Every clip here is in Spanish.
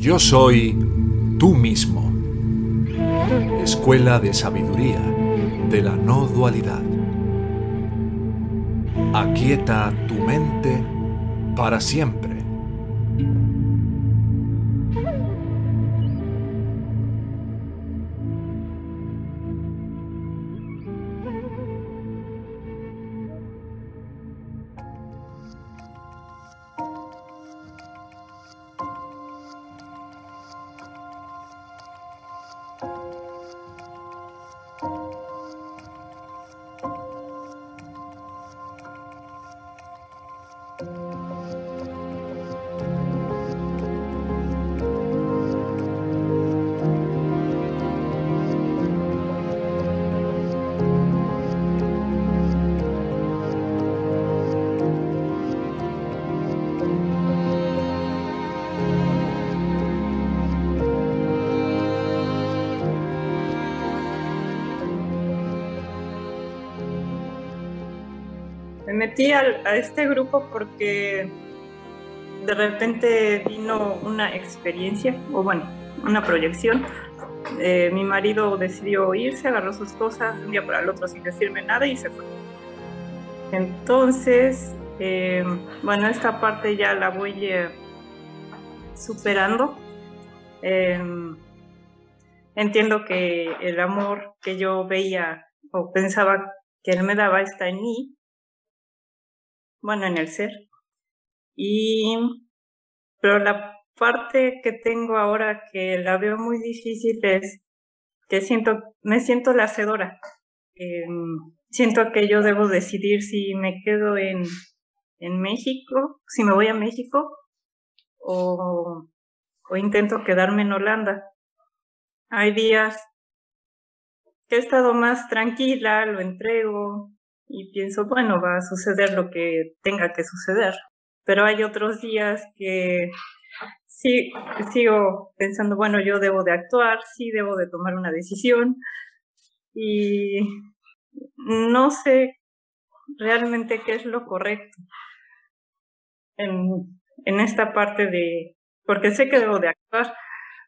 Yo soy tú mismo. Escuela de Sabiduría de la No Dualidad. Aquieta tu mente para siempre. Metí a, a este grupo porque de repente vino una experiencia, o bueno, una proyección. Eh, mi marido decidió irse, agarró sus cosas un día para el otro sin decirme nada y se fue. Entonces, eh, bueno, esta parte ya la voy eh, superando. Eh, entiendo que el amor que yo veía o pensaba que él me daba está en mí, bueno, en el ser. Y, pero la parte que tengo ahora que la veo muy difícil es que siento, me siento la. Eh, siento que yo debo decidir si me quedo en, en México, si me voy a México o, o intento quedarme en Holanda. Hay días que he estado más tranquila, lo entrego, y pienso, bueno, va a suceder lo que tenga que suceder. Pero hay otros días que sí, sigo pensando, bueno, yo debo de actuar, sí debo de tomar una decisión y no sé realmente qué es lo correcto en, en esta parte de, porque sé que debo de actuar.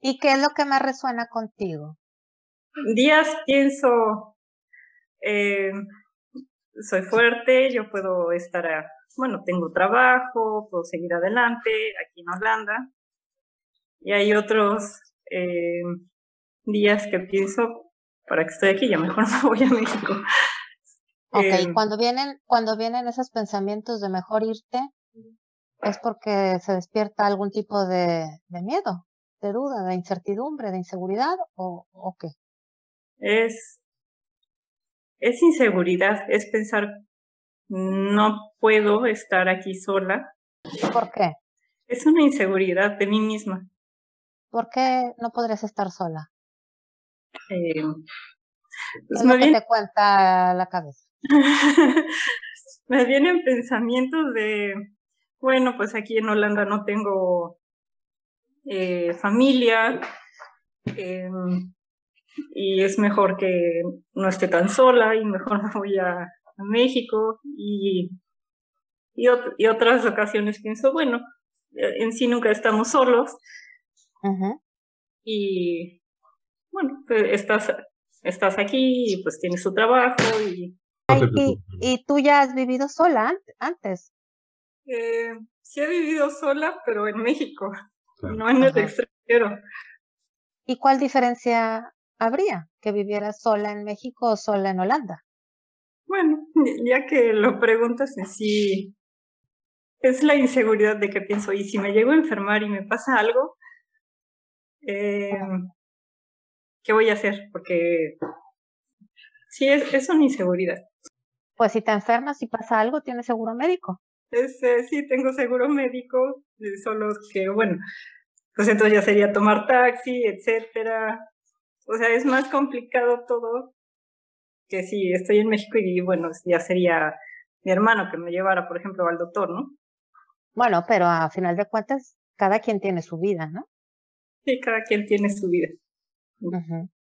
¿Y qué es lo que más resuena contigo? Días pienso, eh, soy fuerte, yo puedo estar, a, bueno, tengo trabajo, puedo seguir adelante aquí en Holanda. Y hay otros eh, días que pienso, para que estoy aquí, ya mejor me voy a México. Ok, Eh, cuando vienen, cuando vienen esos pensamientos de mejor irte, es porque se despierta algún tipo de, de miedo, de duda, de incertidumbre, de inseguridad o, o qué. es, es inseguridad, es pensar, no puedo estar aquí sola. ¿Por qué? Es una inseguridad de mí misma. ¿Por qué no podrías estar sola? Eh, ¿Qué pues es que viene- te cuenta la cabeza? me vienen pensamientos de, bueno, pues aquí en Holanda no tengo eh, familia eh, y es mejor que no esté tan sola y mejor me voy a, a México y, y, ot- y otras ocasiones pienso, bueno, eh, en sí nunca estamos solos y bueno, pues estás, estás aquí y pues tienes tu trabajo y Ay, y, y tú ya has vivido sola ant- antes. eh, sí he vivido sola, pero en México, no en el Ajá. extranjero. ¿Y cuál diferencia habría que vivieras sola en México o sola en Holanda? Bueno, ya que lo preguntas en sí, es la inseguridad de que pienso, y si me llego a enfermar y me pasa algo, eh, ¿qué voy a hacer? Porque sí, es, es una inseguridad. Pues si te enfermas y pasa algo, tienes seguro médico. Eh, sí, tengo seguro médico, eh, solo que, bueno, pues entonces ya sería tomar taxi, etcétera. O sea, es más complicado todo que si estoy en México y, bueno, ya sería mi hermano que me llevara, por ejemplo, al doctor, ¿no? Bueno, pero a final de cuentas, cada quien tiene su vida, ¿no? Sí, cada quien tiene su vida.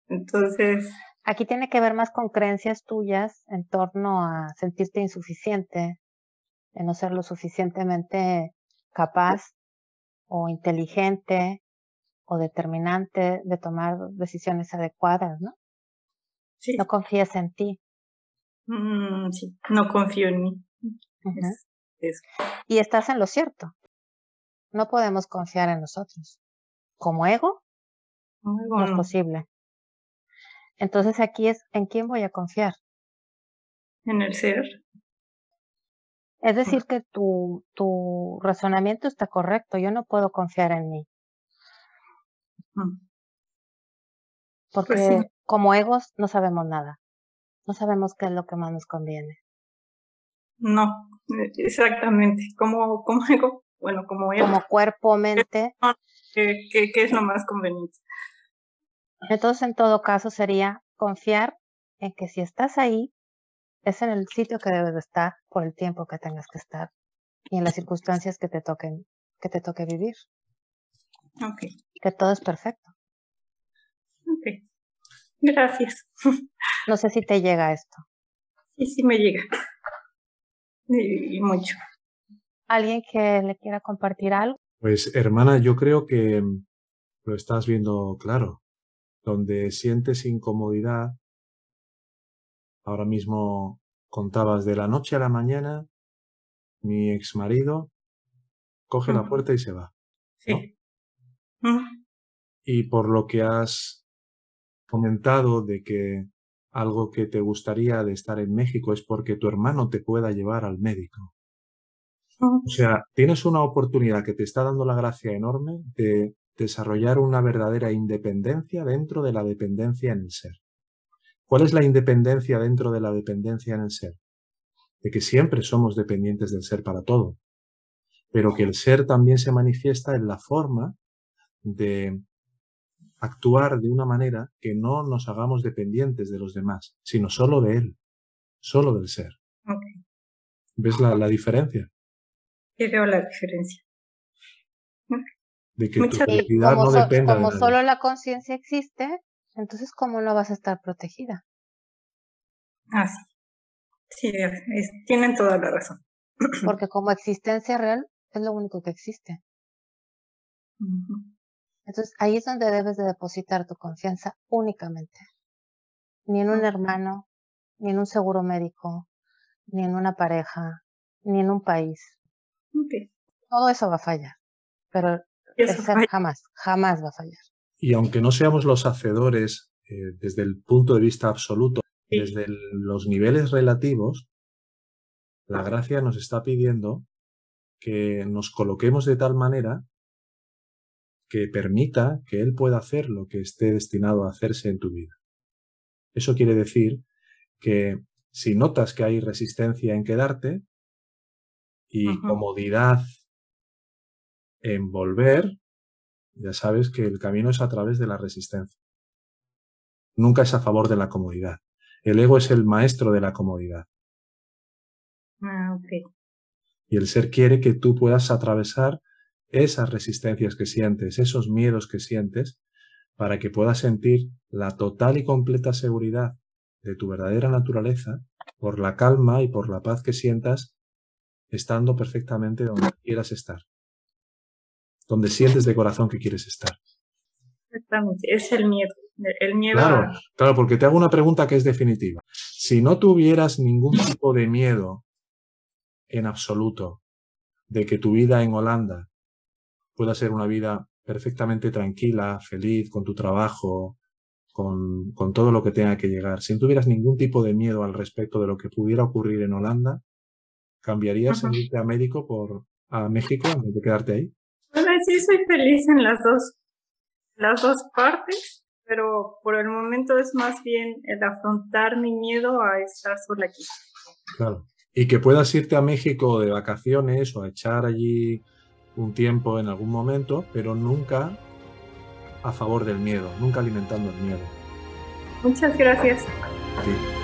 Entonces, Aquí tiene que ver más con creencias tuyas en torno a sentirte insuficiente, de no ser lo suficientemente capaz o inteligente o determinante de tomar decisiones adecuadas, ¿no? Sí. No confías en ti. Mm, sí. No confío en mí. Y estás en lo cierto. No podemos confiar en nosotros. Como ego, no es posible. Entonces aquí es, ¿en quién voy a confiar? En el ser. Es decir, que tu, tu razonamiento está correcto. Yo no puedo confiar en mí. Mm. Pues Porque como egos no sabemos nada. No sabemos qué es lo que más nos conviene. No, exactamente. Como, como ego, bueno, como ego. Como cuerpo, mente. ¿Qué, qué, qué es lo más conveniente? Entonces, en todo caso, sería confiar en que si estás ahí, es en el sitio que debes de estar por el tiempo que tengas que estar y en las circunstancias que te toquen, que te toque vivir. Ok. Que todo es perfecto. Ok. Gracias. No sé si te llega esto. Sí, sí me llega. Y, mucho. ¿Alguien que le quiera compartir algo? Pues hermana, yo creo que lo estás viendo claro. Donde sientes incomodidad, ahora mismo contabas de la noche a la mañana, mi ex marido coge la puerta y se va. Sí. Y por lo que has comentado de que algo que te gustaría de estar en México es porque tu hermano te pueda llevar al médico. O sea, tienes una oportunidad que te está dando la gracia enorme de desarrollar una verdadera independencia dentro de la dependencia en el ser. ¿Cuál es la independencia dentro de la dependencia en el ser? De que siempre somos dependientes del ser para todo, pero que el ser también se manifiesta en la forma de actuar de una manera que no nos hagamos dependientes de los demás, sino solo de Él, solo del ser. ¿Ves la, la diferencia? Sí, veo la diferencia. De que tu felicidad no dependa Como solo la conciencia existe, entonces ¿cómo no vas a estar protegida? Ah, sí. Sí, tienen toda la razón. Porque como existencia real es lo único que existe. Entonces ahí es donde debes de depositar tu confianza únicamente. Ni en un hermano, ni en un seguro médico, ni en una pareja, ni en un país. Todo eso va a fallar, pero jamás, jamás va a fallar. Y aunque no seamos los hacedores eh, desde el punto de vista absoluto, desde los niveles relativos, la gracia nos está pidiendo que nos coloquemos de tal manera que permita que Él pueda hacer lo que esté destinado a hacerse en tu vida. Eso quiere decir que si notas que hay resistencia en quedarte y comodidad en volver, ya sabes que el camino es a través de la resistencia. Nunca es a favor de la comodidad. El ego es el maestro de la comodidad. Ah, y el ser quiere que tú puedas atravesar esas resistencias que sientes, esos miedos que sientes, para que puedas sentir la total y completa seguridad de tu verdadera naturaleza por la calma y por la paz que sientas estando perfectamente donde quieras estar, donde sientes de corazón que quieres estar. Exactamente, es el miedo. El miedo claro, claro, porque te hago una pregunta que es definitiva. Si no tuvieras ningún tipo de miedo en absoluto de que tu vida en Holanda pueda ser una vida perfectamente tranquila, feliz, con tu trabajo, con, con, todo lo que tenga que llegar. Si no tuvieras ningún tipo de miedo al respecto de lo que pudiera ocurrir en Holanda, ¿cambiarías en irte a médico por a México en vez de quedarte ahí? Bueno, sí soy feliz en las dos, las dos partes, pero por el momento es más bien el afrontar mi miedo a estar sola aquí. Claro. Y que puedas irte a México de vacaciones o a echar allí un tiempo en algún momento, pero nunca a favor del miedo, nunca alimentando el miedo. Muchas gracias. Sí.